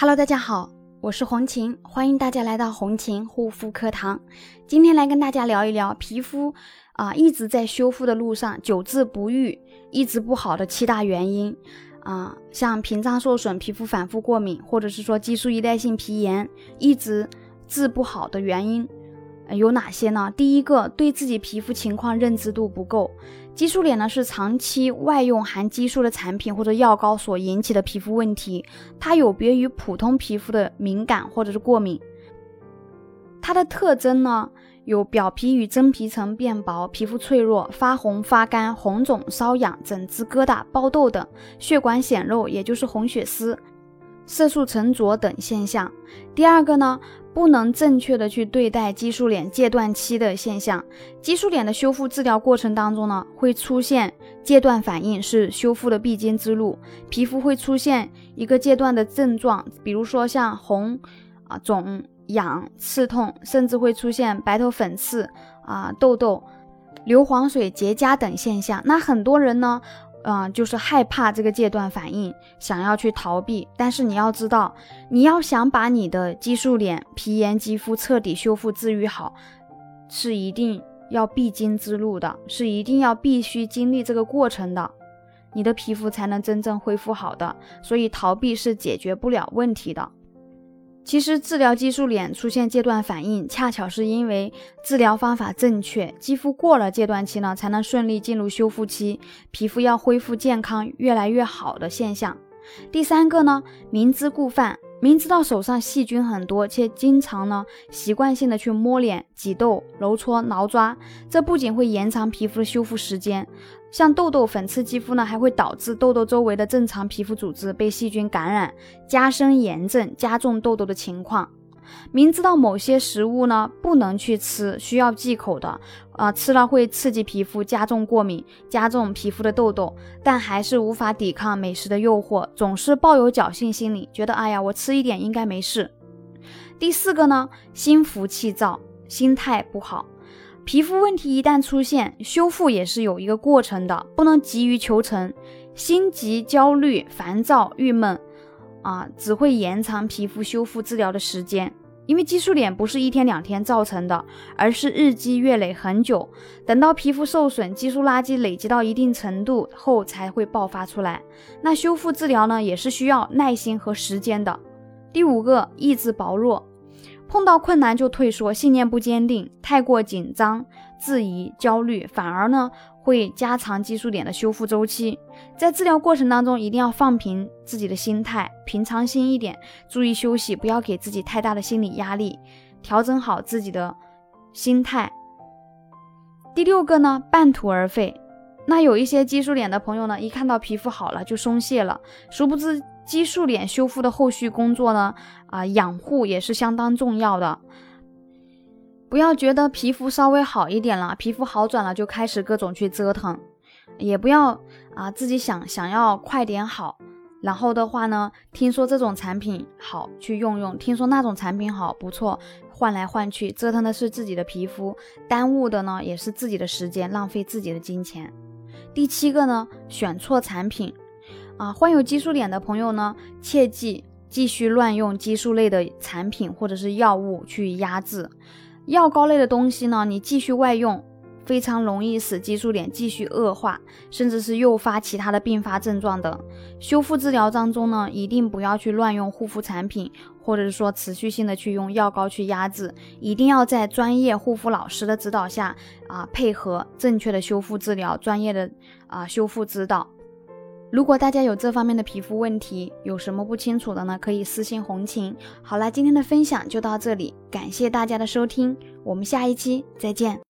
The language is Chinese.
Hello，大家好，我是红琴，欢迎大家来到红琴护肤课堂。今天来跟大家聊一聊皮肤啊一直在修复的路上，久治不愈，一直不好的七大原因啊，像屏障受损、皮肤反复过敏，或者是说激素依赖性皮炎，一直治不好的原因。有哪些呢？第一个，对自己皮肤情况认知度不够。激素脸呢是长期外用含激素的产品或者药膏所引起的皮肤问题，它有别于普通皮肤的敏感或者是过敏。它的特征呢有表皮与真皮层变薄，皮肤脆弱、发红、发干、红肿、瘙痒、疹子、疙瘩、爆痘等，血管显露，也就是红血丝。色素沉着等现象。第二个呢，不能正确的去对待激素脸戒断期的现象。激素脸的修复治疗过程当中呢，会出现戒断反应，是修复的必经之路。皮肤会出现一个阶段的症状，比如说像红、啊肿、痒、刺痛，甚至会出现白头粉刺、啊痘痘、硫磺水结痂等现象。那很多人呢？嗯，就是害怕这个戒断反应，想要去逃避。但是你要知道，你要想把你的激素脸、皮炎肌肤彻底修复治愈好，是一定要必经之路的，是一定要必须经历这个过程的，你的皮肤才能真正恢复好的。所以逃避是解决不了问题的。其实治疗激素脸出现戒断反应，恰巧是因为治疗方法正确，肌肤过了戒断期呢，才能顺利进入修复期，皮肤要恢复健康越来越好的现象。第三个呢，明知故犯。明知道手上细菌很多，却经常呢习惯性的去摸脸、挤痘、揉搓、挠抓，这不仅会延长皮肤的修复时间，像痘痘、粉刺肌肤呢，还会导致痘痘周围的正常皮肤组织被细菌感染，加深炎症，加重痘痘的情况。明知道某些食物呢不能去吃，需要忌口的，啊，吃了会刺激皮肤，加重过敏，加重皮肤的痘痘，但还是无法抵抗美食的诱惑，总是抱有侥幸心理，觉得哎呀，我吃一点应该没事。第四个呢，心浮气躁，心态不好，皮肤问题一旦出现，修复也是有一个过程的，不能急于求成，心急、焦虑、烦躁、郁闷。啊，只会延长皮肤修复治疗的时间，因为激素脸不是一天两天造成的，而是日积月累很久，等到皮肤受损，激素垃圾累积到一定程度后才会爆发出来。那修复治疗呢，也是需要耐心和时间的。第五个，意志薄弱，碰到困难就退缩，信念不坚定，太过紧张、质疑、焦虑，反而呢。会加长激素脸的修复周期，在治疗过程当中一定要放平自己的心态，平常心一点，注意休息，不要给自己太大的心理压力，调整好自己的心态。第六个呢，半途而废。那有一些激素脸的朋友呢，一看到皮肤好了就松懈了，殊不知激素脸修复的后续工作呢，啊，养护也是相当重要的。不要觉得皮肤稍微好一点了，皮肤好转了就开始各种去折腾，也不要啊自己想想要快点好，然后的话呢，听说这种产品好去用用，听说那种产品好不错，换来换去折腾的是自己的皮肤，耽误的呢也是自己的时间，浪费自己的金钱。第七个呢，选错产品啊，患有激素脸的朋友呢，切记继续乱用激素类的产品或者是药物去压制。药膏类的东西呢，你继续外用，非常容易使激素脸继续恶化，甚至是诱发其他的并发症状等。修复治疗当中呢，一定不要去乱用护肤产品，或者是说持续性的去用药膏去压制，一定要在专业护肤老师的指导下啊，配合正确的修复治疗，专业的啊修复指导。如果大家有这方面的皮肤问题，有什么不清楚的呢？可以私信红琴。好了，今天的分享就到这里，感谢大家的收听，我们下一期再见。